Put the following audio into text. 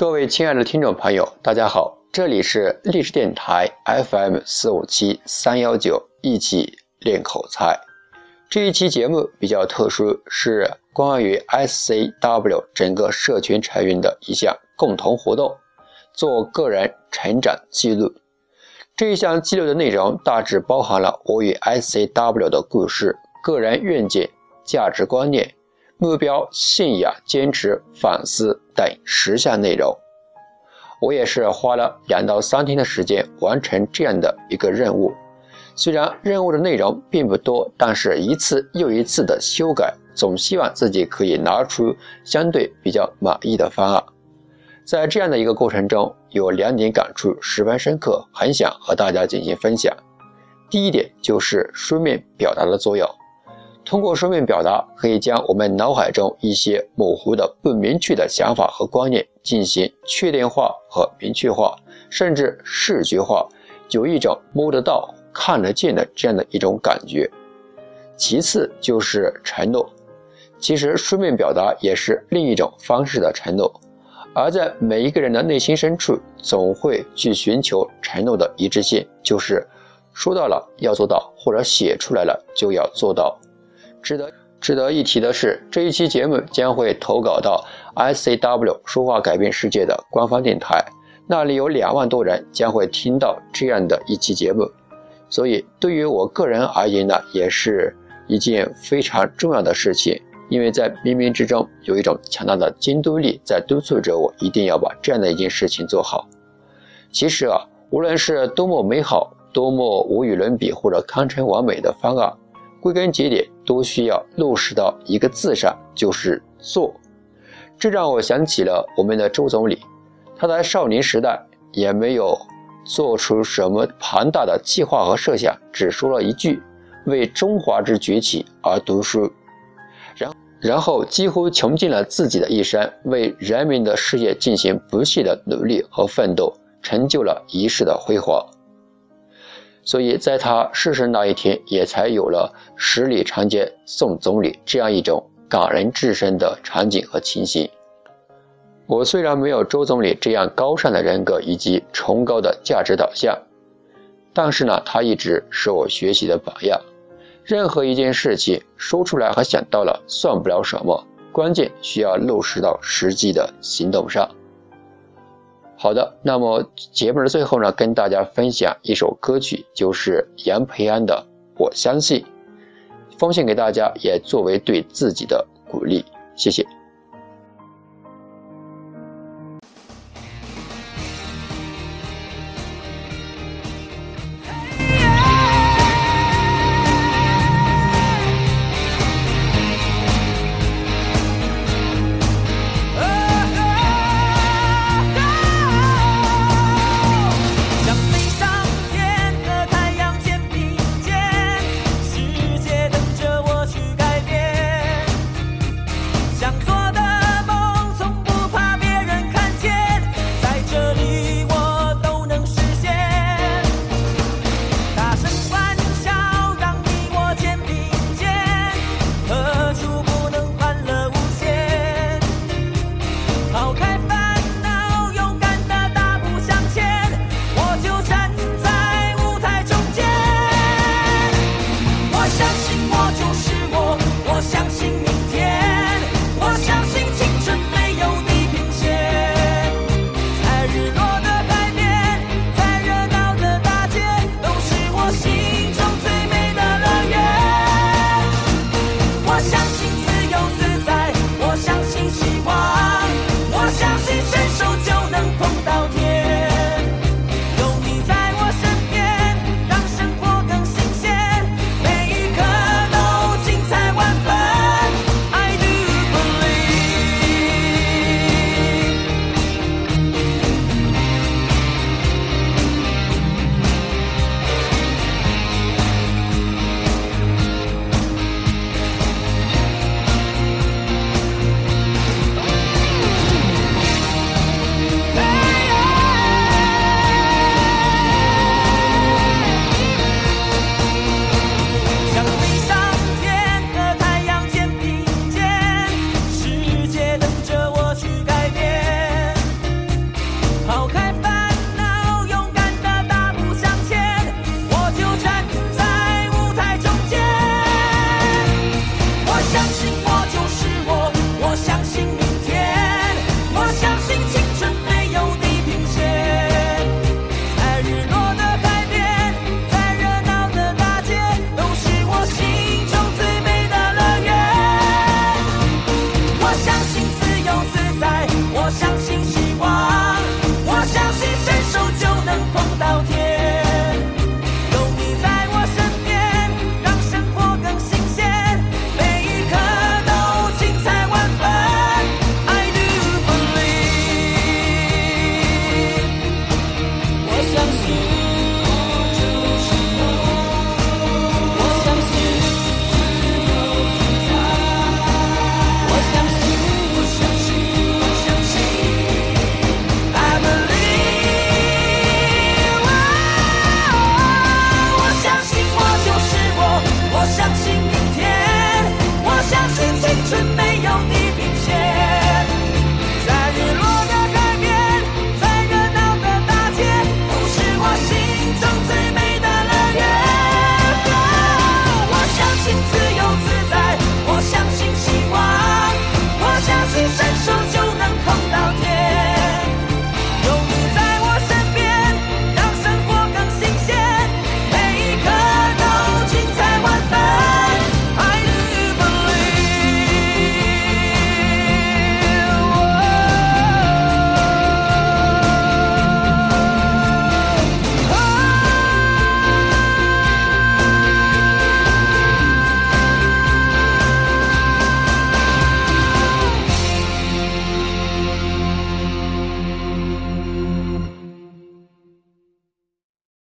各位亲爱的听众朋友，大家好，这里是历史电台 FM 四五七三幺九，一起练口才。这一期节目比较特殊，是关于 SCW 整个社群成员的一项共同活动，做个人成长记录。这一项记录的内容大致包含了我与 SCW 的故事、个人愿景、价值观念。目标、信仰、坚持、反思等十项内容，我也是花了两到三天的时间完成这样的一个任务。虽然任务的内容并不多，但是一次又一次的修改，总希望自己可以拿出相对比较满意的方案。在这样的一个过程中，有两点感触十分深刻，很想和大家进行分享。第一点就是书面表达的作用。通过书面表达，可以将我们脑海中一些模糊的、不明确的想法和观念进行确定化和明确化，甚至视觉化，有一种摸得到、看得见的这样的一种感觉。其次就是承诺，其实书面表达也是另一种方式的承诺，而在每一个人的内心深处，总会去寻求承诺的一致性，就是说到了要做到，或者写出来了就要做到。值得值得一提的是，这一期节目将会投稿到 ICW 说话改变世界的官方电台，那里有两万多人将会听到这样的一期节目，所以对于我个人而言呢，也是一件非常重要的事情，因为在冥冥之中有一种强大的监督力在督促着我，一定要把这样的一件事情做好。其实啊，无论是多么美好、多么无与伦比或者堪称完美的方案。归根结底，都需要落实到一个字上，就是做。这让我想起了我们的周总理，他在少年时代也没有做出什么庞大的计划和设想，只说了一句“为中华之崛起而读书”，然然后几乎穷尽了自己的一生，为人民的事业进行不懈的努力和奋斗，成就了一世的辉煌。所以，在他逝世那一天，也才有了十里长街送总理这样一种感人至深的场景和情形。我虽然没有周总理这样高尚的人格以及崇高的价值导向，但是呢，他一直是我学习的榜样。任何一件事情说出来和想到了，算不了什么，关键需要落实到实际的行动上。好的，那么节目的最后呢，跟大家分享一首歌曲，就是杨培安的《我相信》，奉献给大家，也作为对自己的鼓励。谢谢。